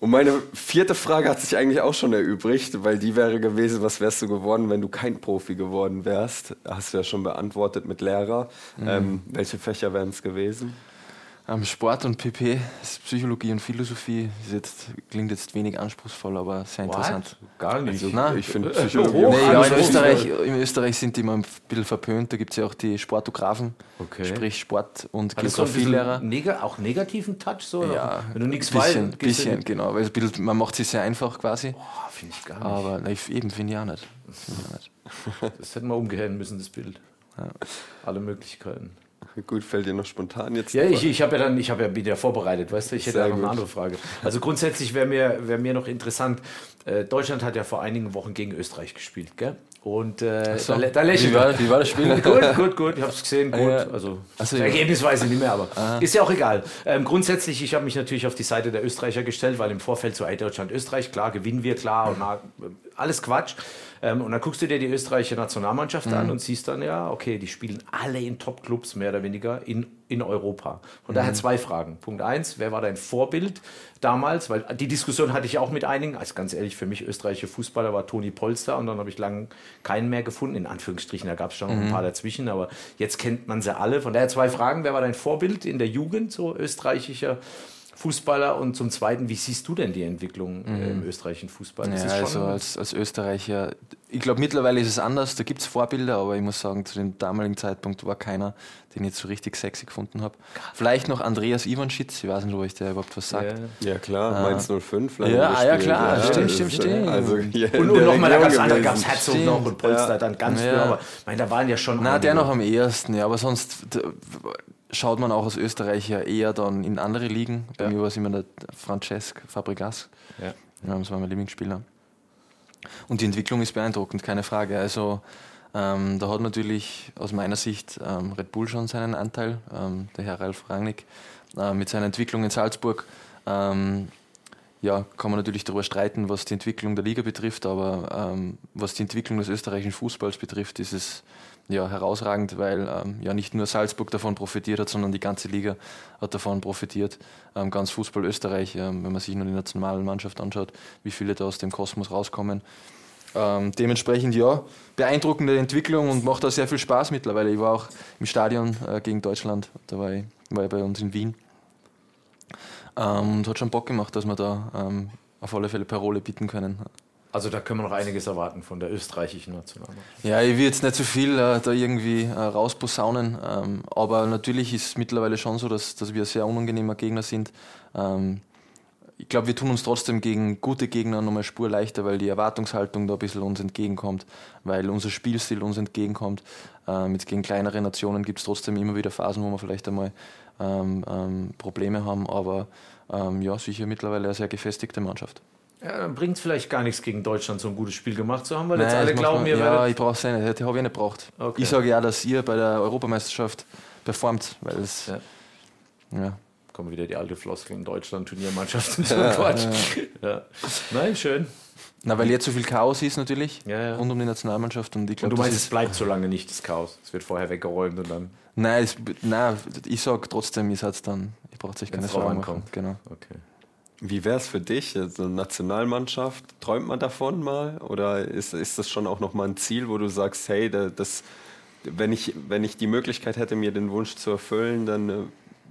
Und meine vierte Frage hat sich eigentlich auch schon erübrigt, weil die wäre gewesen, was wärst du geworden, wenn du kein Profi geworden wärst? Hast du ja schon beantwortet mit Lehrer. Mhm. Ähm, welche Fächer wären es gewesen? Ähm, Sport und PP, Psychologie und Philosophie. Jetzt, klingt jetzt wenig anspruchsvoll, aber sehr interessant. What? Gar nicht. Also, Nein, ich finde Psychologie. Oh, nee, ja, in, Österreich, in Österreich sind die immer ein bisschen verpönt. Da gibt es ja auch die Sportografen, okay. sprich Sport- und Geografielehrer. Neg auch negativen Touch so? Ja, wenn du nichts weißt. Bisschen, bisschen genau. Weil bisschen, man macht es sehr einfach quasi. Oh, finde ich gar nicht. Aber na, eben, finde ich auch nicht. Ich auch nicht. Das hätten wir umkehren müssen, das Bild. Ja. Alle Möglichkeiten. Gut, fällt dir noch spontan jetzt. Ja, ich, ich habe ja dann, ich habe ja wieder vorbereitet, weißt du, ich hätte Sehr ja noch eine andere Frage. Also grundsätzlich wäre mir, wär mir noch interessant, äh, Deutschland hat ja vor einigen Wochen gegen Österreich gespielt, gell? Und äh, So. da, da lächelt wie, war, wie war das Spiel? Gut, gut, gut, ich habe es gesehen, gut. Ja. Also so, ja. Ergebnis weiß ich nicht mehr, aber ist ja auch egal. Ähm, grundsätzlich, ich habe mich natürlich auf die Seite der Österreicher gestellt, weil im Vorfeld so, ey, Deutschland, Österreich, klar, gewinnen wir, klar, und na, alles Quatsch. Ähm, und dann guckst du dir die österreichische Nationalmannschaft Mhm. an und siehst dann, ja, okay, die spielen alle in Top-Clubs, mehr oder weniger, in, in Europa. Von Mhm. daher zwei Fragen. Punkt eins, wer war dein Vorbild damals? Weil die Diskussion hatte ich auch mit einigen. Also ganz ehrlich, für mich österreichische Fußballer war Toni Polster und dann habe ich lange keinen mehr gefunden. In Anführungsstrichen, da gab es schon noch ein Mhm. paar dazwischen, aber jetzt kennt man sie alle. Von daher zwei Fragen. Wer war dein Vorbild in der Jugend, so österreichischer Fußballer? Und zum Zweiten, wie siehst du denn die Entwicklung äh, im österreichischen Fußball? Das Mhm. Ja, ist also als, als Österreicher, ich glaube mittlerweile ist es anders, da gibt es Vorbilder, aber ich muss sagen, zu dem damaligen Zeitpunkt war keiner, den ich so richtig sexy gefunden habe. Vielleicht noch Andreas Ivanschitz, ich weiß nicht, ob euch der überhaupt was sagt. Ja. Ja, klar, Mainz 05. lange Ja, ah, ja, klar, das stimmt, stimmt, äh, stimmt. Also, in Und, und der nochmal, da Region gab es andere, gab es Herzog Stimmt. noch und Polster Ja. dann ganz Ja. früh, aber ich meine, da waren ja schon Na, der noch am ehesten, ja, aber sonst schaut man auch als Österreicher eher dann in andere Ligen. Bei Ja. mir war es immer der Francesc Fabregas. Ja. Das war mein Lieblingsspieler. Und die Entwicklung ist beeindruckend, keine Frage. Also ähm, da hat natürlich aus meiner Sicht ähm, Red Bull schon seinen Anteil, ähm, der Herr Ralf Rangnick, äh, mit seiner Entwicklung in Salzburg. Ähm, ja, kann man natürlich darüber streiten, was die Entwicklung der Liga betrifft, aber ähm, was die Entwicklung des österreichischen Fußballs betrifft, ist es ja, herausragend, weil ähm, ja nicht nur Salzburg davon profitiert hat, sondern die ganze Liga hat davon profitiert. Ähm, ganz Fußball Österreich, ähm, wenn man sich nur die Nationalmannschaft anschaut, wie viele da aus dem Kosmos rauskommen. Ähm, dementsprechend ja, beeindruckende Entwicklung und macht auch sehr viel Spaß mittlerweile. Ich war auch im Stadion äh, gegen Deutschland, da war ich, war ich bei uns in Wien. Ähm, und hat schon Bock gemacht, dass wir da ähm, auf alle Fälle Parole bieten können. Also da können wir noch einiges erwarten von der österreichischen Nationalmannschaft. Ja, ich will jetzt nicht zu viel äh, da irgendwie äh, rausposaunen, ähm, aber natürlich ist es mittlerweile schon so, dass, dass wir ein sehr unangenehmer Gegner sind. Ähm, ich glaube, wir tun uns trotzdem gegen gute Gegner nochmal Spur leichter, weil die Erwartungshaltung da ein bisschen uns entgegenkommt, weil unser Spielstil uns entgegenkommt. Ähm, jetzt gegen kleinere Nationen gibt es trotzdem immer wieder Phasen, wo wir vielleicht einmal ähm, ähm, Probleme haben, aber ähm, ja, sicher mittlerweile eine sehr gefestigte Mannschaft. Ja, dann bringt es vielleicht gar nichts gegen Deutschland, so ein gutes Spiel gemacht zu haben, weil jetzt Nein, alle das glauben, ihr Ja, ich brauche es nicht. Das habe ich nicht gebraucht. Okay. Ich sage ja, dass ihr bei der Europameisterschaft performt, weil es. Ja. Ja. Kommen wieder die alte Floskel in Deutschland, Turniermannschaft und so Quatsch. Ja. Nein, schön. Na, weil jetzt so viel Chaos ist natürlich Ja, ja. rund um die Nationalmannschaft und ich Und glaube, du meinst, es bleibt so lange nicht das Chaos. Es wird vorher weggeräumt und dann... Nein, es, nein, ich sage trotzdem, ihr seid dann. Ihr braucht sich keine Sorgen machen. Genau. Okay. Wie wäre es für dich, so eine Nationalmannschaft? Träumt man davon mal? Oder ist, ist das schon auch nochmal ein Ziel, wo du sagst, hey, da- das, wenn, ich, wenn ich die Möglichkeit hätte, mir den Wunsch zu erfüllen, dann äh,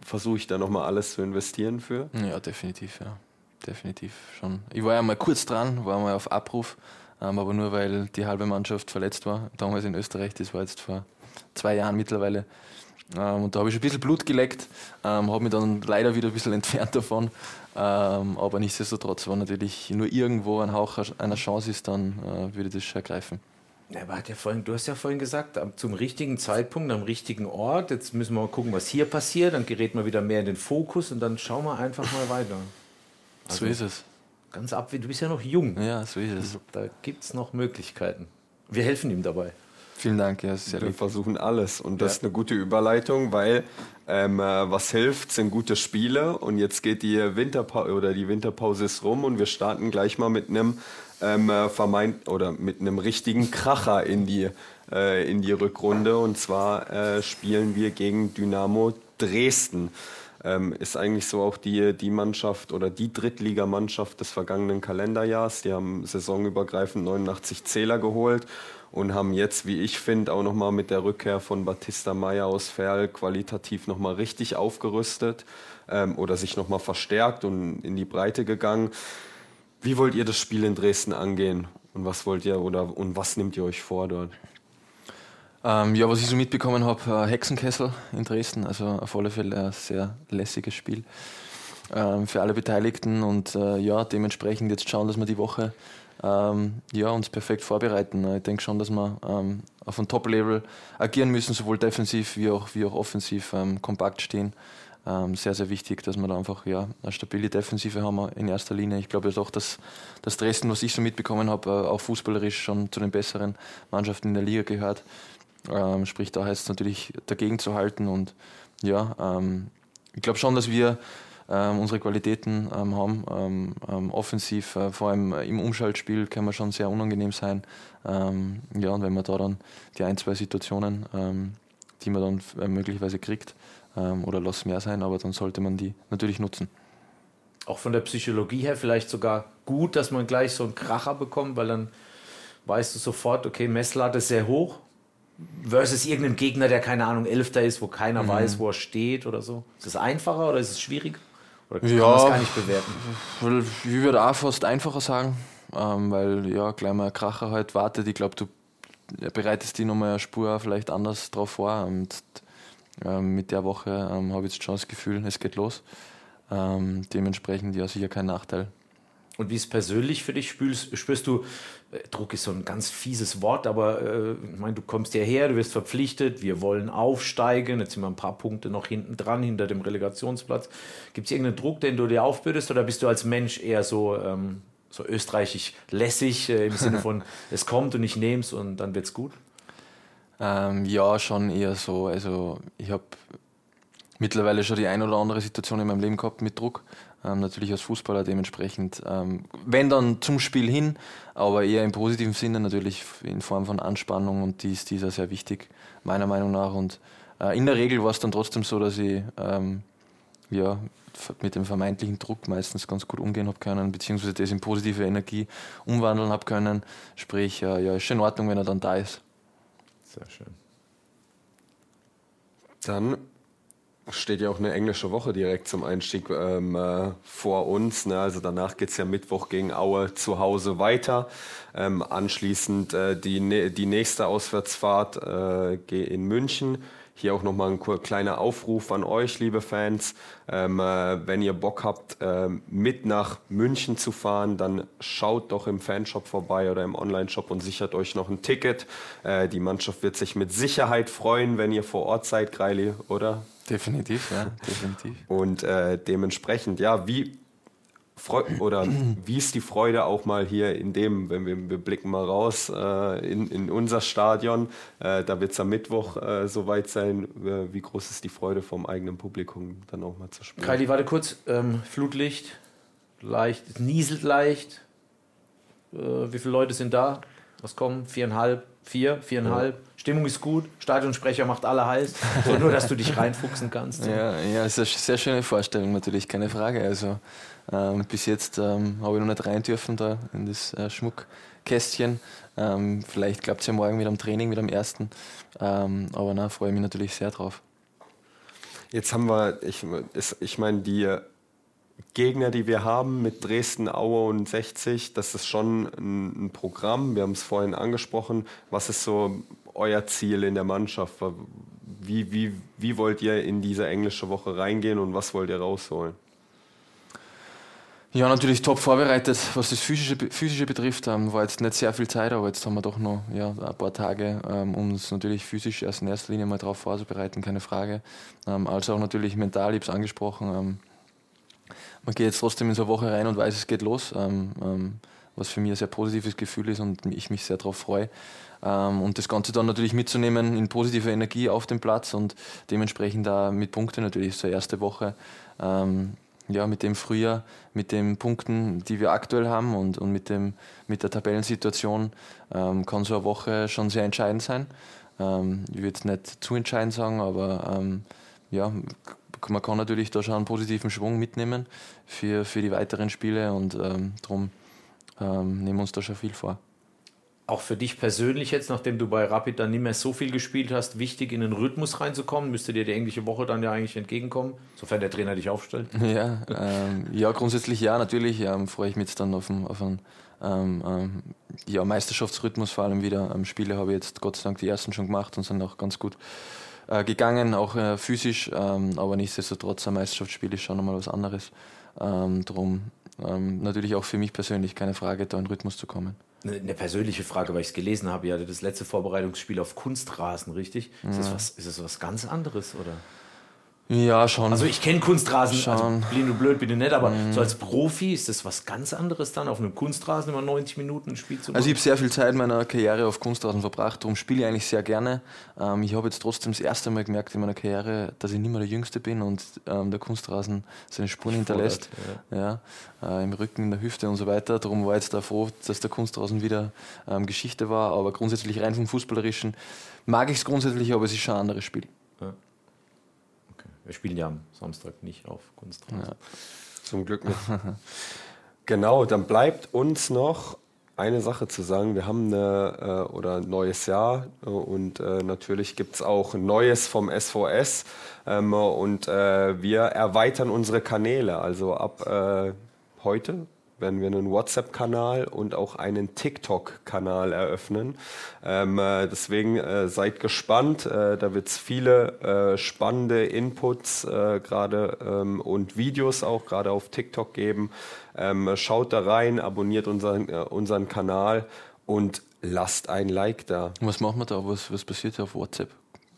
versuche ich da nochmal alles zu investieren für? Ja, definitiv, ja. Definitiv schon. Ich war ja mal kurz dran, war mal auf Abruf, ähm, aber nur weil die halbe Mannschaft verletzt war. Damals in Österreich, das war jetzt vor zwei Jahren mittlerweile. Ähm, und da habe ich ein bisschen Blut geleckt, ähm, habe mich dann leider wieder ein bisschen entfernt davon. Ähm, aber nichtsdestotrotz, wenn natürlich nur irgendwo ein Hauch einer Chance ist, dann äh, würde ich das ergreifen. Ja, aber hat ja vorhin, du hast ja vorhin gesagt, zum richtigen Zeitpunkt, am richtigen Ort. Jetzt müssen wir mal gucken, was hier passiert. Dann gerät man wieder mehr in den Fokus und dann schauen wir einfach mal weiter. so ist es. Ganz ab, du bist ja noch jung. Ja, so ist es. Da gibt es noch Möglichkeiten. Wir helfen ihm dabei. Vielen Dank, ja, sehr Wir lieb. versuchen alles. Und das Ja. ist eine gute Überleitung, weil ähm, äh, was hilft, sind gute Spiele. Und jetzt geht die Winterpause oder die Winterpause ist rum und wir starten gleich mal mit einem ähm, äh, vermeint oder mit einem richtigen Kracher in die, äh, in die Rückrunde. Und zwar äh, spielen wir gegen Dynamo Dresden. Ähm, ist eigentlich so auch die, die Mannschaft oder die Drittligamannschaft des vergangenen Kalenderjahrs. Die haben saisonübergreifend 89 Zähler geholt und haben jetzt, wie ich finde, auch nochmal mit der Rückkehr von Batista Meyer aus Ferl qualitativ nochmal richtig aufgerüstet ähm, oder sich nochmal verstärkt und in die Breite gegangen. Wie wollt ihr das Spiel in Dresden angehen? Und was wollt ihr oder und was nehmt ihr euch vor dort? Ähm, ja, was ich so mitbekommen habe, äh, Hexenkessel in Dresden, also auf alle Fälle ein sehr lässiges Spiel ähm, für alle Beteiligten und äh, ja, dementsprechend jetzt schauen, dass wir die Woche ähm, ja, uns perfekt vorbereiten. Ich denke schon, dass wir ähm, auf einem Top-Level agieren müssen, sowohl defensiv wie auch, wie auch offensiv ähm, kompakt stehen. Ähm, sehr, sehr wichtig, dass wir da einfach ja, eine stabile Defensive haben in erster Linie. Ich glaube doch, dass das Dresden, was ich so mitbekommen habe, äh, auch fußballerisch schon zu den besseren Mannschaften in der Liga gehört. Ähm, sprich, da heißt es natürlich dagegen zu halten und ja, ähm, ich glaube schon, dass wir unsere Qualitäten ähm, haben. Ähm, ähm, offensiv, äh, vor allem im Umschaltspiel, kann man schon sehr unangenehm sein. Ähm, ja, und wenn man da dann die ein, zwei Situationen, ähm, die man dann äh, möglicherweise kriegt, oder lass mehr sein, aber dann sollte man die natürlich nutzen. Auch von der Psychologie her vielleicht sogar gut, dass man gleich so einen Kracher bekommt, weil dann weißt du sofort, okay, Messlatte sehr hoch, versus irgendein Gegner, der keine Ahnung, Elfter ist, wo keiner mhm. weiß, wo er steht oder so. Ist es einfacher oder ist es schwierig? Oder kann ja, man es gar nicht bewerten? Ich würde auch fast einfacher sagen, ähm, weil ja, gleich mal ein Kracher halt wartet. Ich glaube, du bereitest die nochmal eine Spur vielleicht anders drauf vor. Und ähm, mit der Woche ähm, habe ich jetzt schon das Gefühl, es geht los. Dementsprechend ja sicher kein Nachteil. Und wie ist persönlich für dich? Spürst, spürst du, äh, Druck ist so ein ganz fieses Wort, aber äh, ich meine, du kommst hierher, du wirst verpflichtet, wir wollen aufsteigen, jetzt sind wir ein paar Punkte noch hinten dran, hinter dem Relegationsplatz. Gibt es irgendeinen Druck, den du dir aufbürdest oder bist du als Mensch eher so, ähm, so österreichisch lässig äh, im Sinne von, es kommt und ich nehme es und dann wird es gut? Ähm, ja, schon eher so. Also ich habe mittlerweile schon die ein oder andere Situation in meinem Leben gehabt mit Druck ähm, natürlich als Fußballer dementsprechend, ähm, wenn dann zum Spiel hin, aber eher im positiven Sinne natürlich in Form von Anspannung und die ist dieser sehr wichtig, meiner Meinung nach. Und äh, in der Regel war es dann trotzdem so, dass ich ähm, ja, mit dem vermeintlichen Druck meistens ganz gut umgehen habe können, beziehungsweise das in positive Energie umwandeln habe können. Sprich, äh, ja, ist schon in Ordnung, wenn er dann da ist. Sehr schön. Dann steht ja auch eine englische Woche direkt zum Einstieg ähm, äh, vor uns. Ne? Also danach geht es ja Mittwoch gegen Aue zu Hause weiter. Ähm, anschließend äh, die, die nächste Auswärtsfahrt äh, in München. Hier auch nochmal ein kleiner Aufruf an euch, liebe Fans. Ähm, äh, wenn ihr Bock habt, äh, mit nach München zu fahren, dann schaut doch im Fanshop vorbei oder im Online-Shop und sichert euch noch ein Ticket. Äh, die Mannschaft wird sich mit Sicherheit freuen, wenn ihr vor Ort seid, Greili, oder? Definitiv, ja, definitiv. Und äh, dementsprechend, ja, wie oder wie ist die Freude auch mal hier in dem, wenn wir, wir blicken mal raus äh, in, in unser Stadion, äh, da wird es am Mittwoch äh, soweit sein. Äh, wie groß ist die Freude vom eigenen Publikum dann auch mal zu spielen? Kylie, warte kurz. Ähm, Flutlicht, leicht, es nieselt leicht. Äh, wie viele Leute sind da? Was kommen? Viereinhalb, vier, viereinhalb. Ja. Stimmung ist gut, Stadionsprecher macht alle heiß, so nur, dass du dich reinfuchsen kannst. Ja, ja, ist eine sehr schöne Vorstellung natürlich, keine Frage. Also ähm, bis jetzt ähm, habe ich noch nicht rein dürfen da in das äh, Schmuckkästchen. Ähm, vielleicht klappt es ja morgen wieder am Training, wieder am ersten. Ähm, aber na, freue mich natürlich sehr drauf. Jetzt haben wir, ich, ich meine, die Gegner, die wir haben mit Dresden, Aue und 60, das ist schon ein, ein Programm. Wir haben es vorhin angesprochen. Was ist so euer Ziel in der Mannschaft? Wie, wie, wie wollt ihr in diese englische Woche reingehen und was wollt ihr rausholen? Ja, natürlich top vorbereitet, was das Physische, Physische betrifft. Ähm, war jetzt nicht sehr viel Zeit, aber jetzt haben wir doch noch ja, ein paar Tage, ähm, um uns natürlich physisch erst in erster Linie mal darauf vorzubereiten, keine Frage. Ähm, also auch natürlich mental, ich habe es angesprochen. Man geht jetzt trotzdem in so eine Woche rein und weiß, es geht los, ähm, ähm, was für mich ein sehr positives Gefühl ist und ich mich sehr darauf freue. Ähm, und das Ganze dann natürlich mitzunehmen in positive Energie auf dem Platz und dementsprechend da mit Punkten natürlich so erste Woche. Ähm, ja, mit dem Frühjahr, mit den Punkten, die wir aktuell haben und, und mit, dem, mit der Tabellensituation ähm, kann so eine Woche schon sehr entscheidend sein. Ähm, ich würde es nicht zu entscheidend sagen, aber ja, man kann natürlich da schon einen positiven Schwung mitnehmen für, für die weiteren Spiele und ähm, darum ähm, nehmen wir uns da schon viel vor. Auch für dich persönlich jetzt, nachdem du bei Rapid dann nicht mehr so viel gespielt hast, wichtig in den Rhythmus reinzukommen? Müsste dir die englische Woche dann ja eigentlich entgegenkommen, sofern der Trainer dich aufstellt? Ja, ähm, ja grundsätzlich ja, natürlich ähm, freue ich mich jetzt dann auf einen, auf einen ähm, ähm, ja, Meisterschaftsrhythmus vor allem wieder. Spiele habe ich jetzt Gott sei Dank die ersten schon gemacht und sind auch ganz gut äh, gegangen, auch äh, physisch, ähm, aber nichtsdestotrotz ein Meisterschaftsspiel ist schon nochmal was anderes. Ähm, drum ähm, natürlich auch für mich persönlich keine Frage, da in Rhythmus zu kommen. Eine, persönliche Frage, weil ich es gelesen habe, ja, das letzte Vorbereitungsspiel auf Kunstrasen, richtig? Ist, das was, ist das was ganz anderes, oder? Ja, schon. Also ich kenne Kunstrasen, Schon. also blind und blöd bitte nicht, aber so als Profi ist das was ganz anderes dann, auf einem Kunstrasen immer 90 Minuten ein Spiel zu machen. Also ich habe sehr viel Zeit meiner Karriere auf Kunstrasen verbracht, darum spiele ich eigentlich sehr gerne. Ähm, ich habe jetzt trotzdem das erste Mal gemerkt in meiner Karriere, dass ich nicht mehr der Jüngste bin und ähm, der Kunstrasen seine Spuren hinterlässt. Ja. äh, Im Rücken, in der Hüfte und so weiter. Darum war ich jetzt da froh, dass der Kunstrasen wieder ähm, Geschichte war. Aber grundsätzlich rein vom Fußballerischen mag ich es grundsätzlich, aber es ist schon ein anderes Spiel. Wir spielen ja am Samstag nicht auf Kunstrasen. Zum Glück nicht. genau, dann bleibt uns noch eine Sache zu sagen. Wir haben eine, äh, oder ein neues Jahr äh, und äh, natürlich gibt es auch Neues vom SVS ähm, und äh, wir erweitern unsere Kanäle. Also ab äh, heute werden wir einen WhatsApp-Kanal und auch einen TikTok-Kanal eröffnen. Ähm, äh, deswegen äh, seid gespannt. Äh, da wird es viele äh, spannende Inputs äh, gerade ähm, und Videos auch gerade auf TikTok geben. Ähm, schaut da rein, abonniert unseren, äh, unseren Kanal und lasst ein Like da. Was machen wir da? Was, was passiert auf WhatsApp?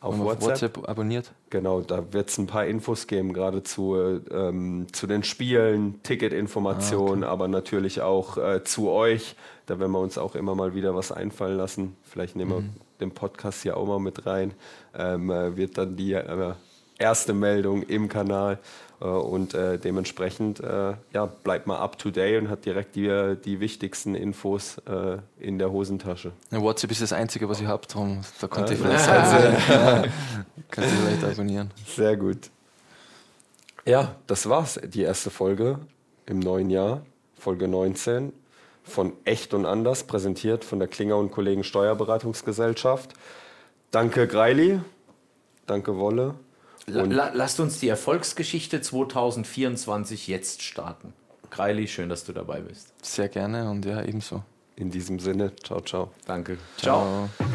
Auf man WhatsApp? abonniert? Genau, da wird es ein paar Infos geben, gerade zu, äh, ähm, zu den Spielen, Ticketinformationen, aber natürlich auch äh, zu euch. Da werden wir uns auch immer mal wieder was einfallen lassen. Vielleicht nehmen wir den Podcast hier auch mal mit rein. Ähm, äh, wird dann die äh, erste Meldung im Kanal äh, und äh, dementsprechend äh, ja, bleibt mal up to date und hat direkt die, die wichtigsten Infos in der Hosentasche. Ja, WhatsApp ist das Einzige, was ich habe, darum da konnte ich vielleicht ja. könnt ihr vielleicht abonnieren. Sehr gut. Ja, das war's. Die erste Folge im neuen Jahr, Folge 19 von Echt und Anders, präsentiert von der Klinger und Kollegen Steuerberatungsgesellschaft. Danke Greili, danke Wolle. La, Und- la, lasst uns die Erfolgsgeschichte 2024 jetzt starten. Greili, schön, dass du dabei bist. Sehr gerne und ja, ebenso. In diesem Sinne, ciao, ciao. Danke. Ciao. Ciao.